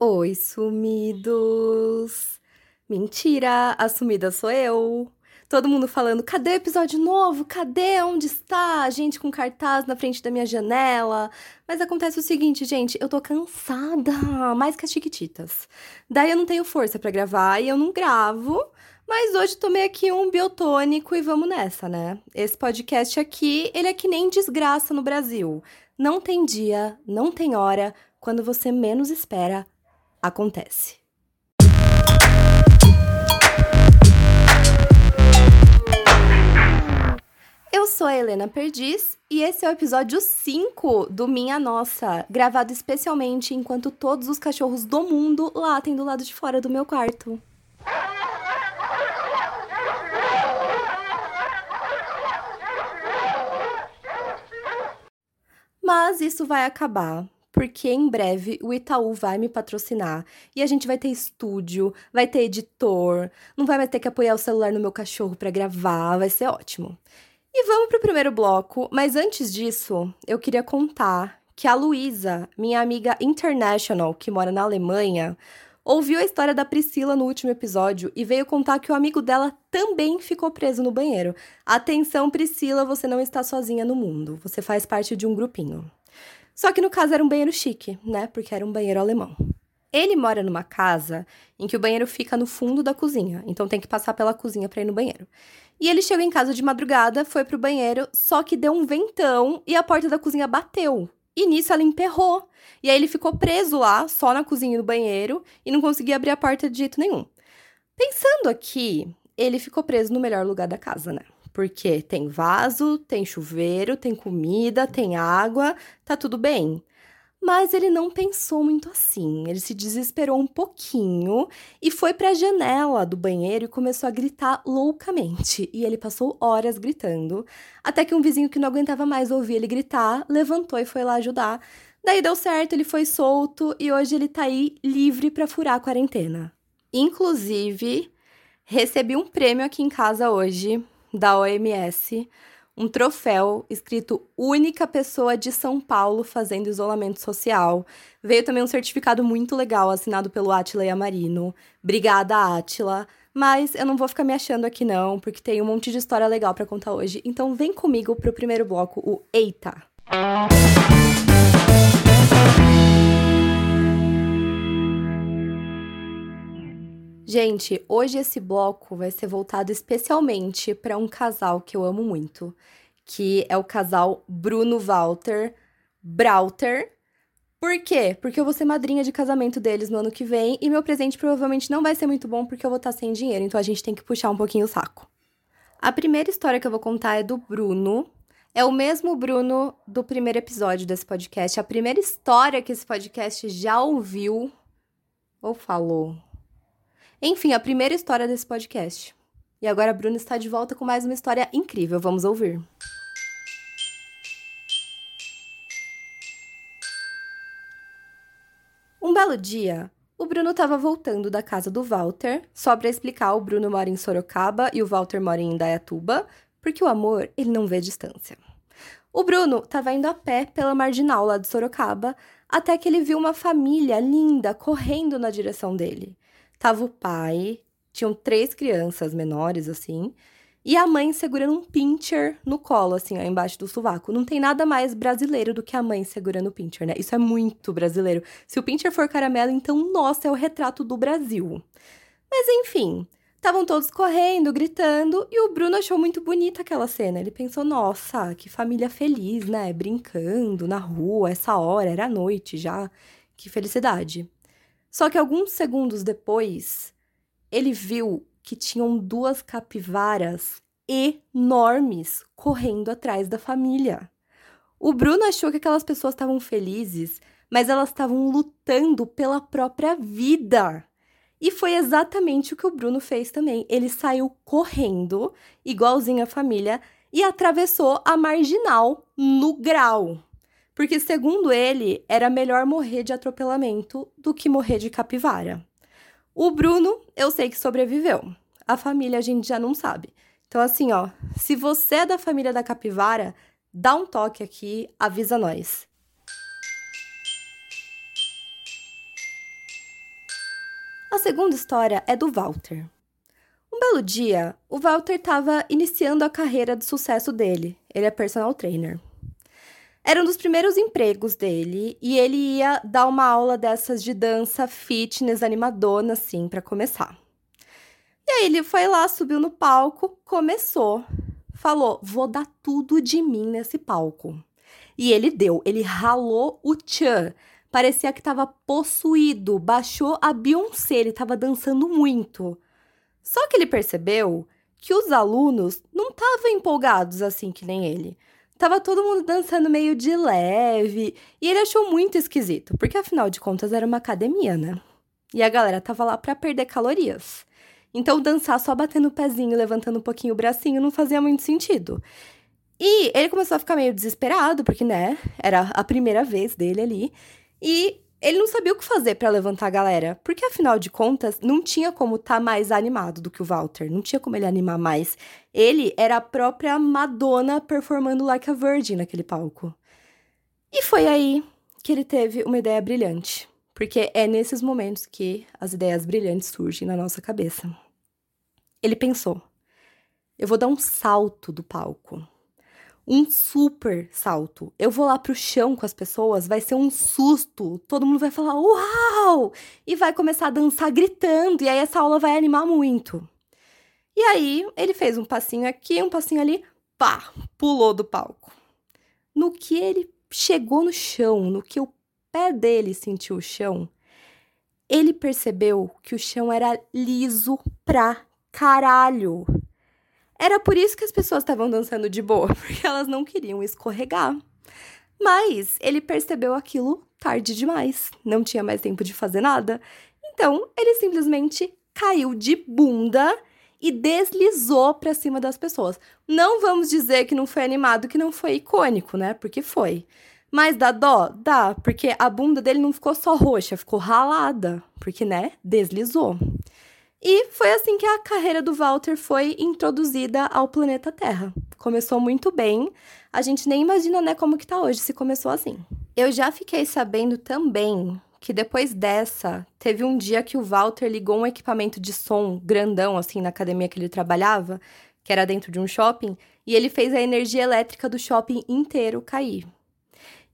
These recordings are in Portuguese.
Oi, sumidos! Mentira, a sumida sou eu. Todo mundo falando, cadê o episódio novo? Cadê? Onde está? A gente com cartaz na frente da minha janela. Mas acontece o seguinte, gente, eu tô cansada, mais que as chiquititas. Daí eu não tenho força para gravar e eu não gravo. Mas hoje tomei aqui um biotônico e vamos nessa, né? Esse podcast aqui, ele é que nem desgraça no Brasil. Não tem dia, não tem hora, quando você menos espera, acontece. Eu sou a Helena Perdiz e esse é o episódio 5 do Minha Nossa, gravado especialmente enquanto todos os cachorros do mundo latem do lado de fora do meu quarto. Mas isso vai acabar porque em breve o Itaú vai me patrocinar e a gente vai ter estúdio, vai ter editor, não vai mais ter que apoiar o celular no meu cachorro para gravar, vai ser ótimo. E vamos pro primeiro bloco, mas antes disso, eu queria contar que a Luísa, minha amiga international que mora na Alemanha, ouviu a história da Priscila no último episódio e veio contar que o amigo dela também ficou preso no banheiro. Atenção, Priscila, você não está sozinha no mundo. Você faz parte de um grupinho. Só que no caso era um banheiro chique, né? Porque era um banheiro alemão. Ele mora numa casa em que o banheiro fica no fundo da cozinha, então tem que passar pela cozinha para ir no banheiro. E ele chegou em casa de madrugada, foi pro banheiro, só que deu um ventão e a porta da cozinha bateu. E nisso ela emperrou. E aí ele ficou preso lá, só na cozinha e no banheiro, e não conseguia abrir a porta de jeito nenhum. Pensando aqui, ele ficou preso no melhor lugar da casa, né? Porque tem vaso, tem chuveiro, tem comida, tem água, tá tudo bem. Mas ele não pensou muito assim. Ele se desesperou um pouquinho e foi para a janela do banheiro e começou a gritar loucamente. E ele passou horas gritando, até que um vizinho que não aguentava mais ouvir ele gritar levantou e foi lá ajudar. Daí deu certo, ele foi solto e hoje ele tá aí livre para furar a quarentena. Inclusive, recebi um prêmio aqui em casa hoje da OMS um troféu escrito única pessoa de São Paulo fazendo isolamento social. Veio também um certificado muito legal assinado pelo Atila Amarino. Obrigada, Atila. Mas eu não vou ficar me achando aqui não, porque tem um monte de história legal para contar hoje. Então vem comigo pro primeiro bloco, o Eita. Gente, hoje esse bloco vai ser voltado especialmente para um casal que eu amo muito, que é o casal Bruno Walter Brauter. Por quê? Porque eu vou ser madrinha de casamento deles no ano que vem e meu presente provavelmente não vai ser muito bom porque eu vou estar sem dinheiro, então a gente tem que puxar um pouquinho o saco. A primeira história que eu vou contar é do Bruno. É o mesmo Bruno do primeiro episódio desse podcast. A primeira história que esse podcast já ouviu ou falou enfim, a primeira história desse podcast. E agora a Bruna está de volta com mais uma história incrível. Vamos ouvir. Um belo dia, o Bruno estava voltando da casa do Walter, só para explicar, o Bruno mora em Sorocaba e o Walter mora em Indaiatuba, porque o amor, ele não vê distância. O Bruno estava indo a pé pela marginal lá de Sorocaba, até que ele viu uma família linda correndo na direção dele. Tava o pai, tinham três crianças menores, assim, e a mãe segurando um pincher no colo, assim, ó, embaixo do sovaco. Não tem nada mais brasileiro do que a mãe segurando o pincher, né? Isso é muito brasileiro. Se o pincher for caramelo, então, nossa, é o retrato do Brasil. Mas enfim, estavam todos correndo, gritando, e o Bruno achou muito bonita aquela cena. Ele pensou, nossa, que família feliz, né? Brincando na rua, essa hora, era noite já. Que felicidade. Só que alguns segundos depois, ele viu que tinham duas capivaras enormes correndo atrás da família. O Bruno achou que aquelas pessoas estavam felizes, mas elas estavam lutando pela própria vida. E foi exatamente o que o Bruno fez também. Ele saiu correndo, igualzinho a família, e atravessou a marginal no grau. Porque, segundo ele, era melhor morrer de atropelamento do que morrer de capivara. O Bruno, eu sei que sobreviveu. A família a gente já não sabe. Então, assim, ó, se você é da família da capivara, dá um toque aqui, avisa nós. A segunda história é do Walter. Um belo dia, o Walter estava iniciando a carreira de sucesso dele. Ele é personal trainer. Era um dos primeiros empregos dele e ele ia dar uma aula dessas de dança fitness animadona, assim, para começar. E aí ele foi lá, subiu no palco, começou. Falou: vou dar tudo de mim nesse palco. E ele deu, ele ralou o tchan. Parecia que estava possuído, baixou a Beyoncé, ele estava dançando muito. Só que ele percebeu que os alunos não estavam empolgados assim que nem ele. Tava todo mundo dançando meio de leve, e ele achou muito esquisito, porque afinal de contas era uma academia, né? E a galera tava lá para perder calorias. Então dançar só batendo o pezinho, levantando um pouquinho o bracinho não fazia muito sentido. E ele começou a ficar meio desesperado, porque, né, era a primeira vez dele ali. E ele não sabia o que fazer para levantar a galera, porque afinal de contas, não tinha como estar tá mais animado do que o Walter, não tinha como ele animar mais. Ele era a própria Madonna performando Like a Virgin naquele palco. E foi aí que ele teve uma ideia brilhante, porque é nesses momentos que as ideias brilhantes surgem na nossa cabeça. Ele pensou: eu vou dar um salto do palco um super salto. Eu vou lá pro chão com as pessoas, vai ser um susto. Todo mundo vai falar uau! E vai começar a dançar gritando, e aí essa aula vai animar muito. E aí ele fez um passinho aqui, um passinho ali, pá, pulou do palco. No que ele chegou no chão, no que o pé dele sentiu o chão, ele percebeu que o chão era liso pra caralho. Era por isso que as pessoas estavam dançando de boa, porque elas não queriam escorregar. Mas ele percebeu aquilo tarde demais, não tinha mais tempo de fazer nada. Então, ele simplesmente caiu de bunda e deslizou para cima das pessoas. Não vamos dizer que não foi animado, que não foi icônico, né? Porque foi. Mas dá dó? Dá, porque a bunda dele não ficou só roxa, ficou ralada, porque, né, deslizou. E foi assim que a carreira do Walter foi introduzida ao planeta Terra. Começou muito bem. A gente nem imagina, né, como que tá hoje se começou assim. Eu já fiquei sabendo também que depois dessa, teve um dia que o Walter ligou um equipamento de som grandão assim na academia que ele trabalhava, que era dentro de um shopping, e ele fez a energia elétrica do shopping inteiro cair.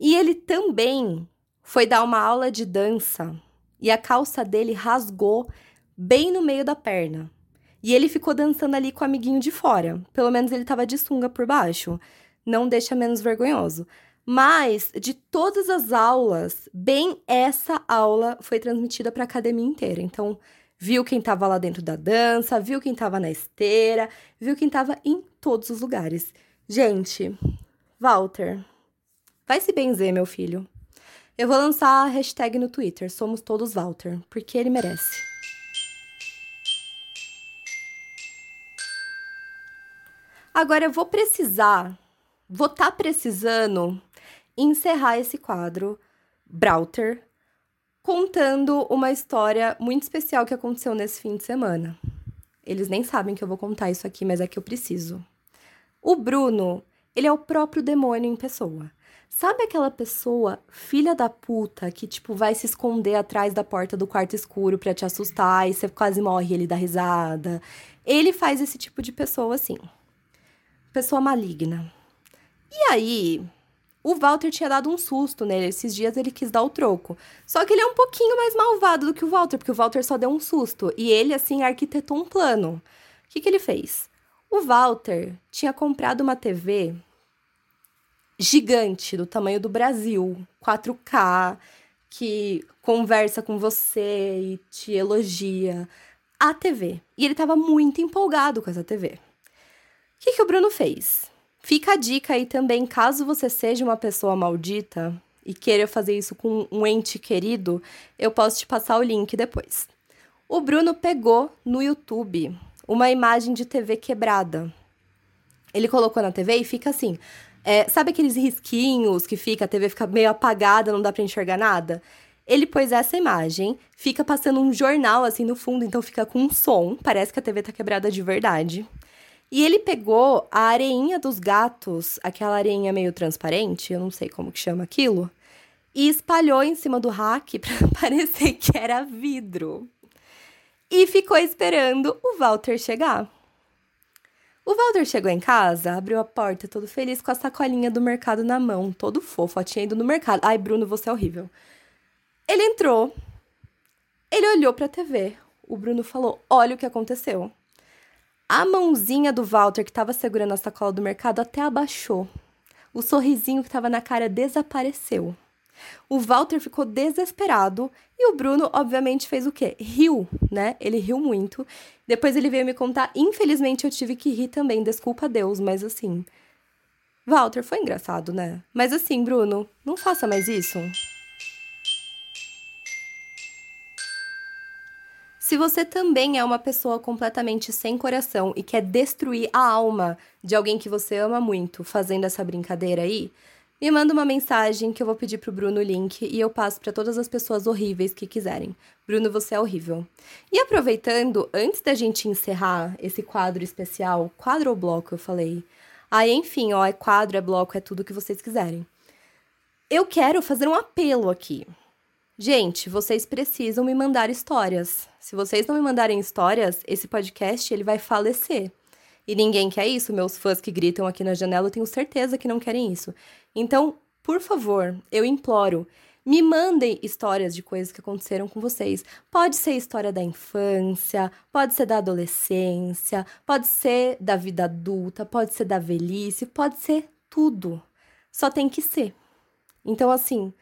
E ele também foi dar uma aula de dança e a calça dele rasgou bem no meio da perna. E ele ficou dançando ali com o amiguinho de fora. Pelo menos ele tava de sunga por baixo. Não deixa menos vergonhoso. Mas de todas as aulas, bem essa aula foi transmitida para a academia inteira. Então, viu quem estava lá dentro da dança, viu quem estava na esteira, viu quem estava em todos os lugares. Gente, Walter, vai se benzer, meu filho. Eu vou lançar a hashtag no Twitter, somos todos Walter, porque ele merece. Agora eu vou precisar, vou estar tá precisando encerrar esse quadro, Brauter, contando uma história muito especial que aconteceu nesse fim de semana. Eles nem sabem que eu vou contar isso aqui, mas é que eu preciso. O Bruno, ele é o próprio demônio em pessoa. Sabe aquela pessoa, filha da puta, que, tipo, vai se esconder atrás da porta do quarto escuro para te assustar e você quase morre ele dá risada? Ele faz esse tipo de pessoa assim pessoa maligna. E aí, o Walter tinha dado um susto nele. Esses dias ele quis dar o troco. Só que ele é um pouquinho mais malvado do que o Walter, porque o Walter só deu um susto. E ele, assim, arquitetou um plano. O que, que ele fez? O Walter tinha comprado uma TV gigante, do tamanho do Brasil, 4K, que conversa com você e te elogia. A TV. E ele estava muito empolgado com essa TV que, que o Bruno fez? Fica a dica aí também, caso você seja uma pessoa maldita e queira fazer isso com um ente querido, eu posso te passar o link depois. O Bruno pegou no YouTube uma imagem de TV quebrada. Ele colocou na TV e fica assim. É, sabe aqueles risquinhos que fica, a TV fica meio apagada, não dá para enxergar nada? Ele pôs essa imagem, fica passando um jornal assim no fundo, então fica com um som, parece que a TV tá quebrada de verdade. E ele pegou a areinha dos gatos, aquela areinha meio transparente, eu não sei como que chama aquilo, e espalhou em cima do rack para parecer que era vidro. e ficou esperando o Walter chegar. O Walter chegou em casa, abriu a porta todo feliz com a sacolinha do mercado na mão, todo fofo, tinha ido no mercado. Ai, Bruno, você é horrível. Ele entrou, ele olhou pra TV. O Bruno falou: Olha o que aconteceu. A mãozinha do Walter, que estava segurando a sacola do mercado, até abaixou. O sorrisinho que estava na cara desapareceu. O Walter ficou desesperado e o Bruno, obviamente, fez o quê? Riu, né? Ele riu muito. Depois ele veio me contar. Infelizmente, eu tive que rir também. Desculpa a Deus, mas assim. Walter, foi engraçado, né? Mas assim, Bruno, não faça mais isso. Se você também é uma pessoa completamente sem coração e quer destruir a alma de alguém que você ama muito fazendo essa brincadeira aí, me manda uma mensagem que eu vou pedir pro Bruno o link e eu passo para todas as pessoas horríveis que quiserem. Bruno, você é horrível. E aproveitando, antes da gente encerrar esse quadro especial, quadro ou bloco, eu falei. Aí, enfim, ó, é quadro, é bloco, é tudo que vocês quiserem. Eu quero fazer um apelo aqui. Gente, vocês precisam me mandar histórias. Se vocês não me mandarem histórias, esse podcast ele vai falecer. E ninguém quer isso. Meus fãs que gritam aqui na janela, eu tenho certeza que não querem isso. Então, por favor, eu imploro, me mandem histórias de coisas que aconteceram com vocês. Pode ser história da infância, pode ser da adolescência, pode ser da vida adulta, pode ser da velhice, pode ser tudo. Só tem que ser. Então, assim,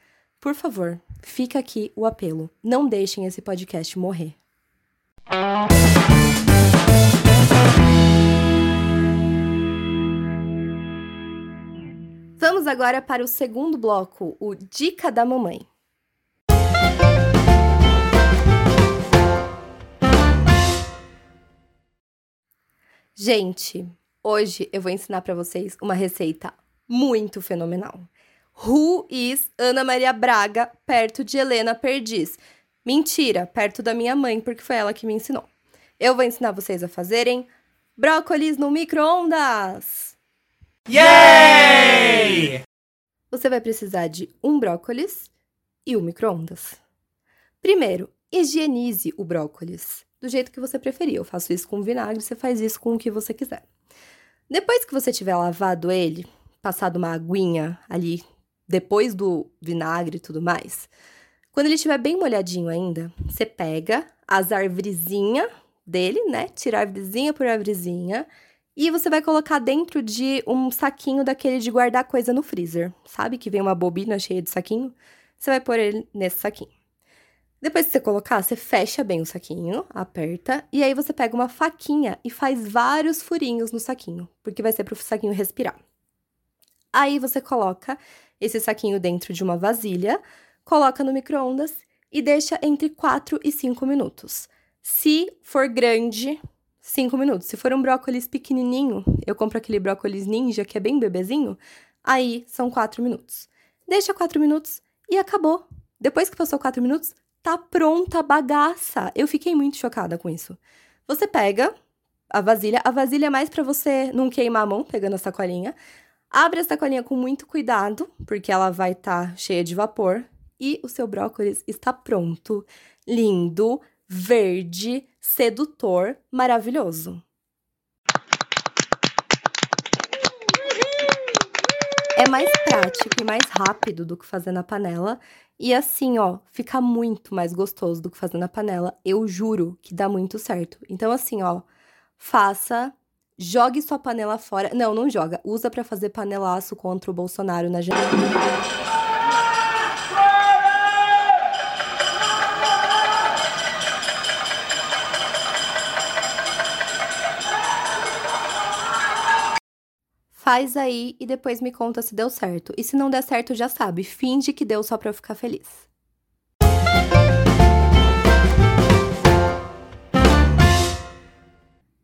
por favor, fica aqui o apelo. Não deixem esse podcast morrer. Vamos agora para o segundo bloco, o Dica da Mamãe. Gente, hoje eu vou ensinar para vocês uma receita muito fenomenal. Who is Ana Maria Braga perto de Helena Perdiz? Mentira, perto da minha mãe, porque foi ela que me ensinou. Eu vou ensinar vocês a fazerem brócolis no micro-ondas. Yay! Você vai precisar de um brócolis e um micro-ondas. Primeiro, higienize o brócolis do jeito que você preferir. Eu faço isso com vinagre, você faz isso com o que você quiser. Depois que você tiver lavado ele, passado uma aguinha ali depois do vinagre e tudo mais, quando ele estiver bem molhadinho ainda, você pega as arvorezinhas dele, né? Tira arvorezinha por arvorezinha e você vai colocar dentro de um saquinho daquele de guardar coisa no freezer. Sabe que vem uma bobina cheia de saquinho? Você vai pôr ele nesse saquinho. Depois que você colocar, você fecha bem o saquinho, aperta, e aí você pega uma faquinha e faz vários furinhos no saquinho, porque vai ser para o saquinho respirar. Aí você coloca esse saquinho dentro de uma vasilha, coloca no micro-ondas e deixa entre 4 e 5 minutos. Se for grande, 5 minutos. Se for um brócolis pequenininho, eu compro aquele brócolis ninja que é bem bebezinho, aí são 4 minutos. Deixa 4 minutos e acabou. Depois que passou 4 minutos, tá pronta a bagaça. Eu fiquei muito chocada com isso. Você pega a vasilha, a vasilha é mais para você não queimar a mão pegando a sacolinha. Abre a sacolinha com muito cuidado, porque ela vai estar tá cheia de vapor e o seu brócolis está pronto, lindo, verde, sedutor, maravilhoso. É mais prático e mais rápido do que fazer na panela. E assim, ó, fica muito mais gostoso do que fazer na panela. Eu juro que dá muito certo. Então, assim, ó, faça, jogue sua panela fora. Não, não joga. Usa para fazer panelaço contra o Bolsonaro na janela. Faz aí e depois me conta se deu certo. E se não der certo, já sabe, finge que deu só pra eu ficar feliz.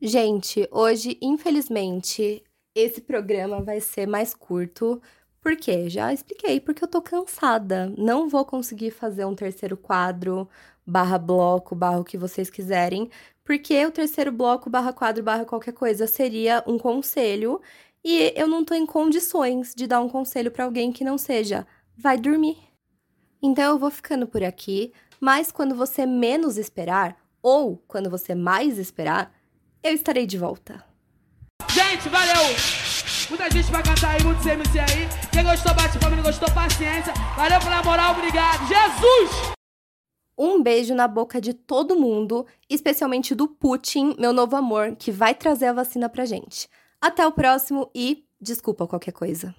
Gente, hoje, infelizmente, esse programa vai ser mais curto. Por quê? Já expliquei, porque eu tô cansada. Não vou conseguir fazer um terceiro quadro, barra bloco, barra o que vocês quiserem, porque o terceiro bloco, barra quadro, barra qualquer coisa, seria um conselho e eu não tô em condições de dar um conselho para alguém que não seja vai dormir. Então eu vou ficando por aqui, mas quando você menos esperar, ou quando você mais esperar, eu estarei de volta. Gente, valeu! Muita gente vai cantar aí, muito CMC aí. Quem gostou, bate palma, não gostou, paciência. Valeu pela moral, obrigado. Jesus! Um beijo na boca de todo mundo, especialmente do Putin, meu novo amor, que vai trazer a vacina pra gente. Até o próximo e desculpa qualquer coisa.